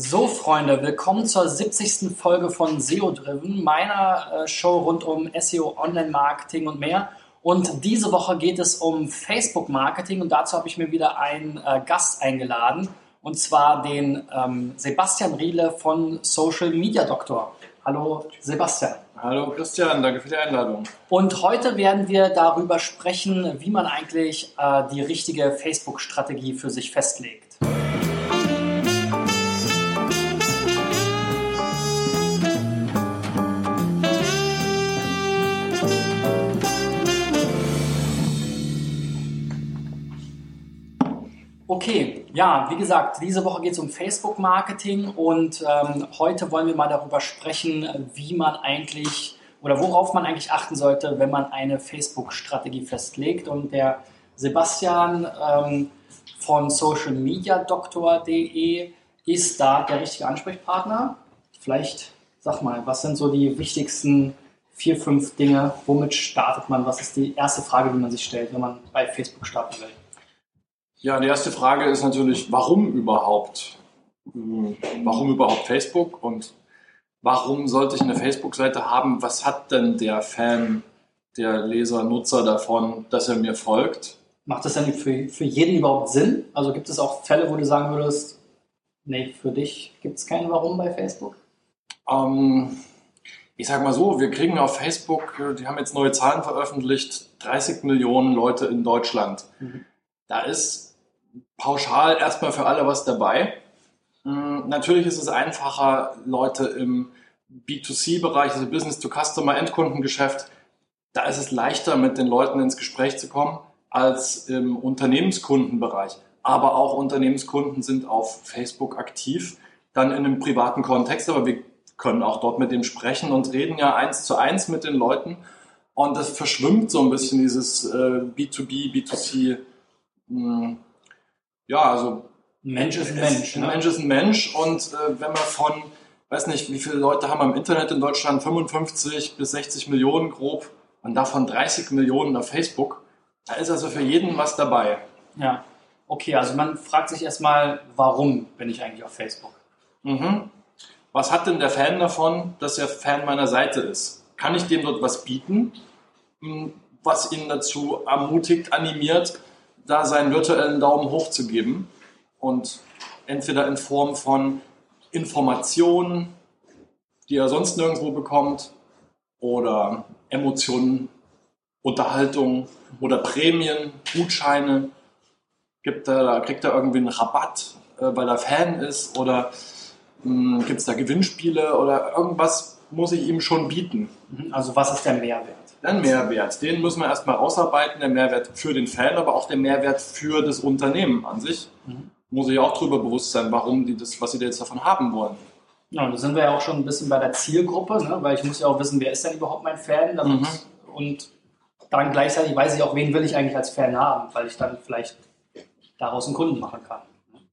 So, Freunde, willkommen zur 70. Folge von SEO Driven, meiner äh, Show rund um SEO, Online-Marketing und mehr. Und diese Woche geht es um Facebook-Marketing und dazu habe ich mir wieder einen äh, Gast eingeladen und zwar den ähm, Sebastian Riele von Social Media Doktor. Hallo Sebastian. Hallo Christian, danke für die Einladung. Und heute werden wir darüber sprechen, wie man eigentlich äh, die richtige Facebook-Strategie für sich festlegt. Okay, ja, wie gesagt, diese Woche geht es um Facebook-Marketing und ähm, heute wollen wir mal darüber sprechen, wie man eigentlich oder worauf man eigentlich achten sollte, wenn man eine Facebook-Strategie festlegt. Und der Sebastian ähm, von socialmediadoktor.de ist da der richtige Ansprechpartner. Vielleicht sag mal, was sind so die wichtigsten vier, fünf Dinge? Womit startet man? Was ist die erste Frage, die man sich stellt, wenn man bei Facebook starten will? Ja, die erste Frage ist natürlich, warum überhaupt? Hm, warum überhaupt Facebook und warum sollte ich eine Facebook-Seite haben? Was hat denn der Fan, der Leser, Nutzer davon, dass er mir folgt? Macht das denn für, für jeden überhaupt Sinn? Also gibt es auch Fälle, wo du sagen würdest, nee, für dich gibt es kein Warum bei Facebook? Ähm, ich sag mal so, wir kriegen auf Facebook, die haben jetzt neue Zahlen veröffentlicht, 30 Millionen Leute in Deutschland. Mhm. Da ist pauschal erstmal für alle was dabei. Hm, natürlich ist es einfacher, Leute im B2C-Bereich, also Business-to-Customer-Endkundengeschäft, da ist es leichter, mit den Leuten ins Gespräch zu kommen, als im Unternehmenskundenbereich. Aber auch Unternehmenskunden sind auf Facebook aktiv, dann in einem privaten Kontext, aber wir können auch dort mit dem sprechen und reden ja eins zu eins mit den Leuten. Und das verschwimmt so ein bisschen dieses äh, B2B, B2C ja, also Mensch ist ein Mensch. Ein ne? Mensch ist ein Mensch und äh, wenn man von, weiß nicht, wie viele Leute haben am Internet in Deutschland, 55 bis 60 Millionen grob und davon 30 Millionen auf Facebook, da ist also für jeden was dabei. Ja, okay, also man fragt sich erstmal, warum bin ich eigentlich auf Facebook? Mhm. Was hat denn der Fan davon, dass er Fan meiner Seite ist? Kann ich dem dort was bieten, hm, was ihn dazu ermutigt, animiert, da seinen virtuellen Daumen hoch zu geben und entweder in Form von Informationen, die er sonst nirgendwo bekommt, oder Emotionen, Unterhaltung oder Prämien, Gutscheine. Gibt er, kriegt er irgendwie einen Rabatt, äh, weil er Fan ist oder hm, gibt es da Gewinnspiele oder irgendwas muss ich ihm schon bieten. Mhm. Also was ist der Mehrwert? Ein Mehrwert. Den müssen wir erstmal ausarbeiten, der Mehrwert für den Fan, aber auch der Mehrwert für das Unternehmen an sich. Mhm. Muss ich auch darüber bewusst sein, warum die das, was sie jetzt davon haben wollen. Ja, da sind wir ja auch schon ein bisschen bei der Zielgruppe, ne? weil ich muss ja auch wissen, wer ist denn überhaupt mein Fan damit, mhm. und dann gleichzeitig weiß ich auch, wen will ich eigentlich als Fan haben, weil ich dann vielleicht daraus einen Kunden machen kann.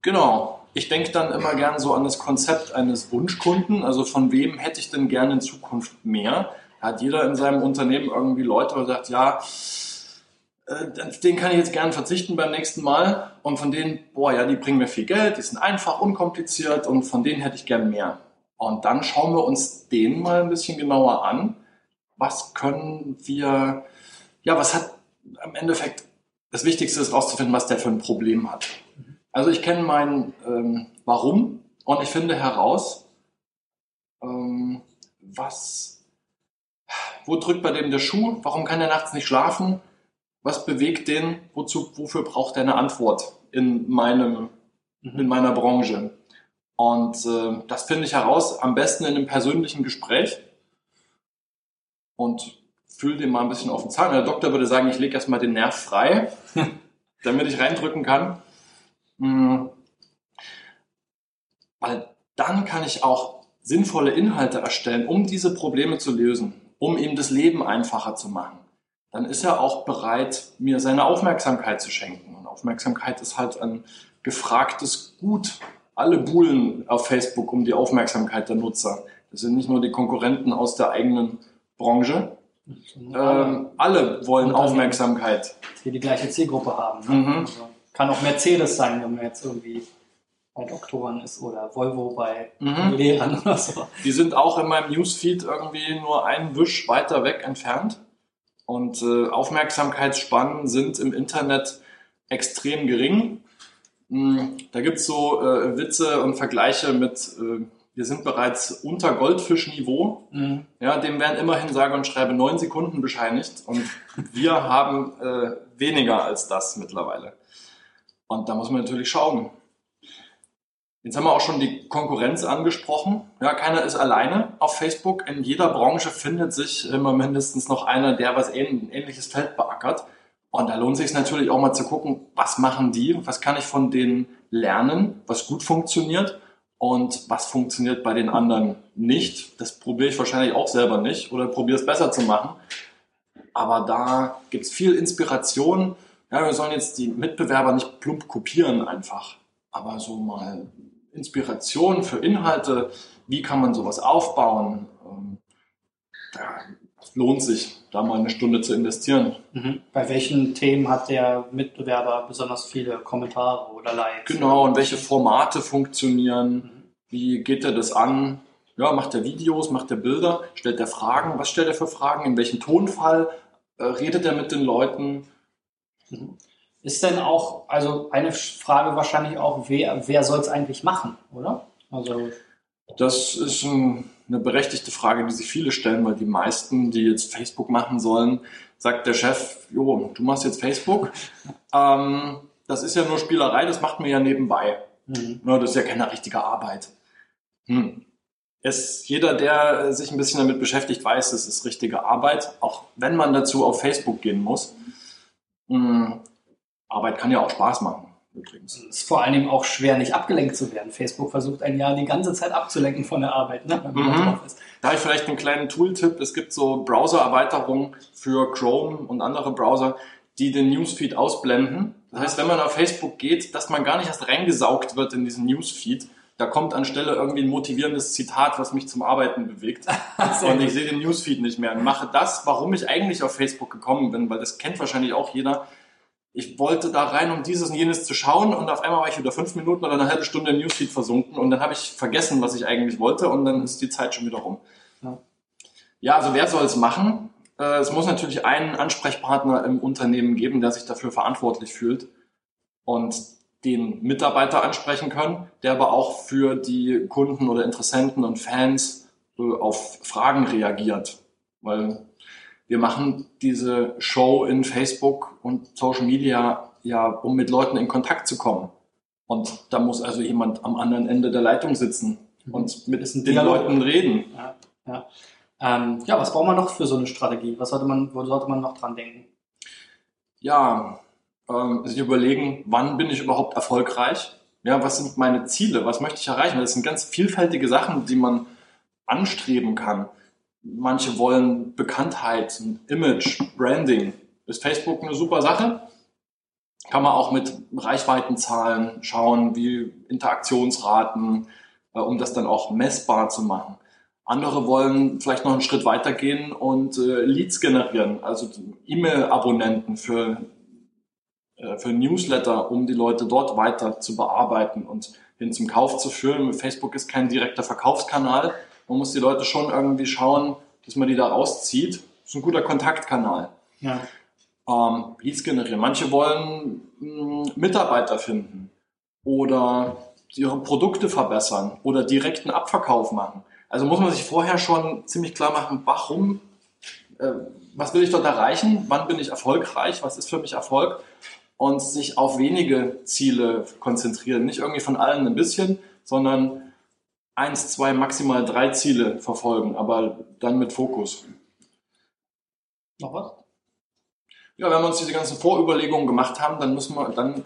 Genau. Ich denke dann immer gern so an das Konzept eines Wunschkunden. Also von wem hätte ich denn gerne in Zukunft mehr? Hat jeder in seinem Unternehmen irgendwie Leute, wo sagt, ja, äh, den kann ich jetzt gern verzichten beim nächsten Mal. Und von denen, boah, ja, die bringen mir viel Geld, die sind einfach, unkompliziert und von denen hätte ich gern mehr. Und dann schauen wir uns den mal ein bisschen genauer an. Was können wir, ja, was hat im Endeffekt, das Wichtigste ist rauszufinden, was der für ein Problem hat. Also ich kenne mein ähm, Warum und ich finde heraus, ähm, was wo drückt bei dem der Schuh? Warum kann er nachts nicht schlafen? Was bewegt den? Wozu, wofür braucht er eine Antwort in meinem, mhm. in meiner Branche? Und äh, das finde ich heraus am besten in einem persönlichen Gespräch und fühle den mal ein bisschen auf den Zahn. Der Doktor würde sagen, ich lege erstmal den Nerv frei, damit ich reindrücken kann. Mhm. Weil dann kann ich auch sinnvolle Inhalte erstellen, um diese Probleme zu lösen um ihm das Leben einfacher zu machen, dann ist er auch bereit, mir seine Aufmerksamkeit zu schenken. Und Aufmerksamkeit ist halt ein gefragtes Gut. Alle buhlen auf Facebook um die Aufmerksamkeit der Nutzer. Das sind nicht nur die Konkurrenten aus der eigenen Branche. Ähm, alle wollen Aufmerksamkeit. Die die gleiche Zielgruppe haben. Ne? Mhm. Also kann auch Mercedes sein, wenn man jetzt irgendwie bei Doktoren ist oder Volvo bei mhm. Lehrern oder so. Die sind auch in meinem Newsfeed irgendwie nur einen Wisch weiter weg entfernt. Und äh, Aufmerksamkeitsspannen sind im Internet extrem gering. Mhm. Da gibt's so äh, Witze und Vergleiche mit, äh, wir sind bereits unter Goldfischniveau. Mhm. Ja, dem werden immerhin sage und schreibe neun Sekunden bescheinigt. Und wir haben äh, weniger als das mittlerweile. Und da muss man natürlich schauen. Jetzt haben wir auch schon die Konkurrenz angesprochen. Ja, keiner ist alleine auf Facebook. In jeder Branche findet sich immer mindestens noch einer, der was ähnliches Feld beackert. Und da lohnt sich natürlich auch mal zu gucken, was machen die, was kann ich von denen lernen, was gut funktioniert und was funktioniert bei den anderen nicht. Das probiere ich wahrscheinlich auch selber nicht oder probiere es besser zu machen. Aber da gibt es viel Inspiration. Ja, wir sollen jetzt die Mitbewerber nicht plump kopieren einfach, aber so mal Inspiration für Inhalte, wie kann man sowas aufbauen. Ähm, da lohnt sich, da mal eine Stunde zu investieren. Mhm. Bei welchen Themen hat der Mitbewerber besonders viele Kommentare oder Likes? Genau, und welche Formate funktionieren? Mhm. Wie geht er das an? Ja, macht er Videos, macht er Bilder, stellt er Fragen? Was stellt er für Fragen? In welchem Tonfall äh, redet er mit den Leuten? Mhm. Ist denn auch, also eine Frage wahrscheinlich auch, wer, wer soll es eigentlich machen, oder? Also das ist ein, eine berechtigte Frage, die sich viele stellen, weil die meisten, die jetzt Facebook machen sollen, sagt der Chef, jo, du machst jetzt Facebook. ähm, das ist ja nur Spielerei, das macht mir ja nebenbei. Mhm. Ne, das ist ja keine richtige Arbeit. Hm. Es, jeder, der sich ein bisschen damit beschäftigt, weiß, es ist richtige Arbeit, auch wenn man dazu auf Facebook gehen muss. Hm. Arbeit kann ja auch Spaß machen. Übrigens. Es ist vor allen Dingen auch schwer, nicht abgelenkt zu werden. Facebook versucht ein Jahr die ganze Zeit abzulenken von der Arbeit, ne, wenn man mhm. drauf ist. Da habe ich vielleicht einen kleinen Tooltip. Es gibt so Browser-Erweiterungen für Chrome und andere Browser, die den Newsfeed ausblenden. Das heißt, wenn man auf Facebook geht, dass man gar nicht erst reingesaugt wird in diesen Newsfeed. Da kommt anstelle irgendwie ein motivierendes Zitat, was mich zum Arbeiten bewegt. und ich sehe den Newsfeed nicht mehr und mache das, warum ich eigentlich auf Facebook gekommen bin, weil das kennt wahrscheinlich auch jeder ich wollte da rein, um dieses und jenes zu schauen und auf einmal war ich wieder fünf Minuten oder eine halbe Stunde im Newsfeed versunken und dann habe ich vergessen, was ich eigentlich wollte und dann ist die Zeit schon wieder rum. Ja, ja also wer soll es machen? Äh, es muss natürlich einen Ansprechpartner im Unternehmen geben, der sich dafür verantwortlich fühlt und den Mitarbeiter ansprechen können, der aber auch für die Kunden oder Interessenten und Fans äh, auf Fragen reagiert. Weil wir machen diese Show in Facebook und Social Media ja, um mit Leuten in Kontakt zu kommen. Und da muss also jemand am anderen Ende der Leitung sitzen und mit den Dialog. Leuten reden. Ja, ja. Ähm, ja, was braucht man noch für so eine Strategie? Was sollte man, wo sollte man noch dran denken? Ja, ähm, sich überlegen, wann bin ich überhaupt erfolgreich? Ja, was sind meine Ziele? Was möchte ich erreichen? Das sind ganz vielfältige Sachen, die man anstreben kann. Manche wollen Bekanntheit, Image, Branding. Ist Facebook eine super Sache? Kann man auch mit Reichweitenzahlen schauen, wie Interaktionsraten, äh, um das dann auch messbar zu machen. Andere wollen vielleicht noch einen Schritt weiter gehen und äh, Leads generieren, also E-Mail-Abonnenten für, äh, für Newsletter, um die Leute dort weiter zu bearbeiten und hin zum Kauf zu führen. Facebook ist kein direkter Verkaufskanal, man muss die Leute schon irgendwie schauen, dass man die da rauszieht. Das ist ein guter Kontaktkanal. Ja. Ähm, Leads generieren. Manche wollen mh, hm, Mitarbeiter finden oder ihre Produkte verbessern oder direkten Abverkauf machen. Also muss man sich vorher schon ziemlich klar machen, warum, äh, was will ich dort erreichen, wann bin ich erfolgreich, was ist für mich Erfolg und sich auf wenige Ziele konzentrieren. Nicht irgendwie von allen ein bisschen, sondern eins, zwei, maximal drei Ziele verfolgen, aber dann mit Fokus. Noch was? Ja, wenn wir uns diese ganzen Vorüberlegungen gemacht haben, dann müssen wir, dann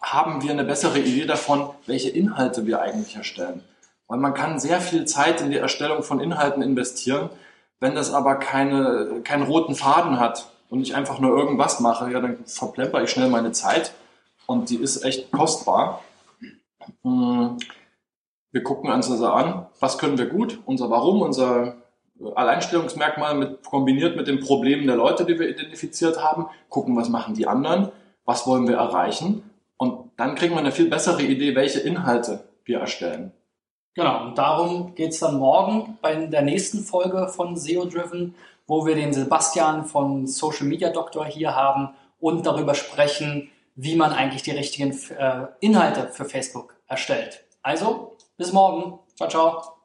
haben wir eine bessere Idee davon, welche Inhalte wir eigentlich erstellen. Weil man kann sehr viel Zeit in die Erstellung von Inhalten investieren, wenn das aber keine, keinen roten Faden hat und ich einfach nur irgendwas mache, ja, dann verplemper ich schnell meine Zeit und die ist echt kostbar. Hm wir gucken uns also an, was können wir gut, unser Warum, unser Alleinstellungsmerkmal mit, kombiniert mit den Problemen der Leute, die wir identifiziert haben, gucken, was machen die anderen, was wollen wir erreichen Und dann kriegen wir eine viel bessere Idee, welche Inhalte wir erstellen. Genau, und darum geht es dann morgen bei der nächsten Folge von SEO Driven, wo wir den Sebastian von Social Media Doctor hier haben und darüber sprechen, wie man eigentlich die richtigen äh, Inhalte für Facebook erstellt. Also, bis morgen. Ciao, ciao.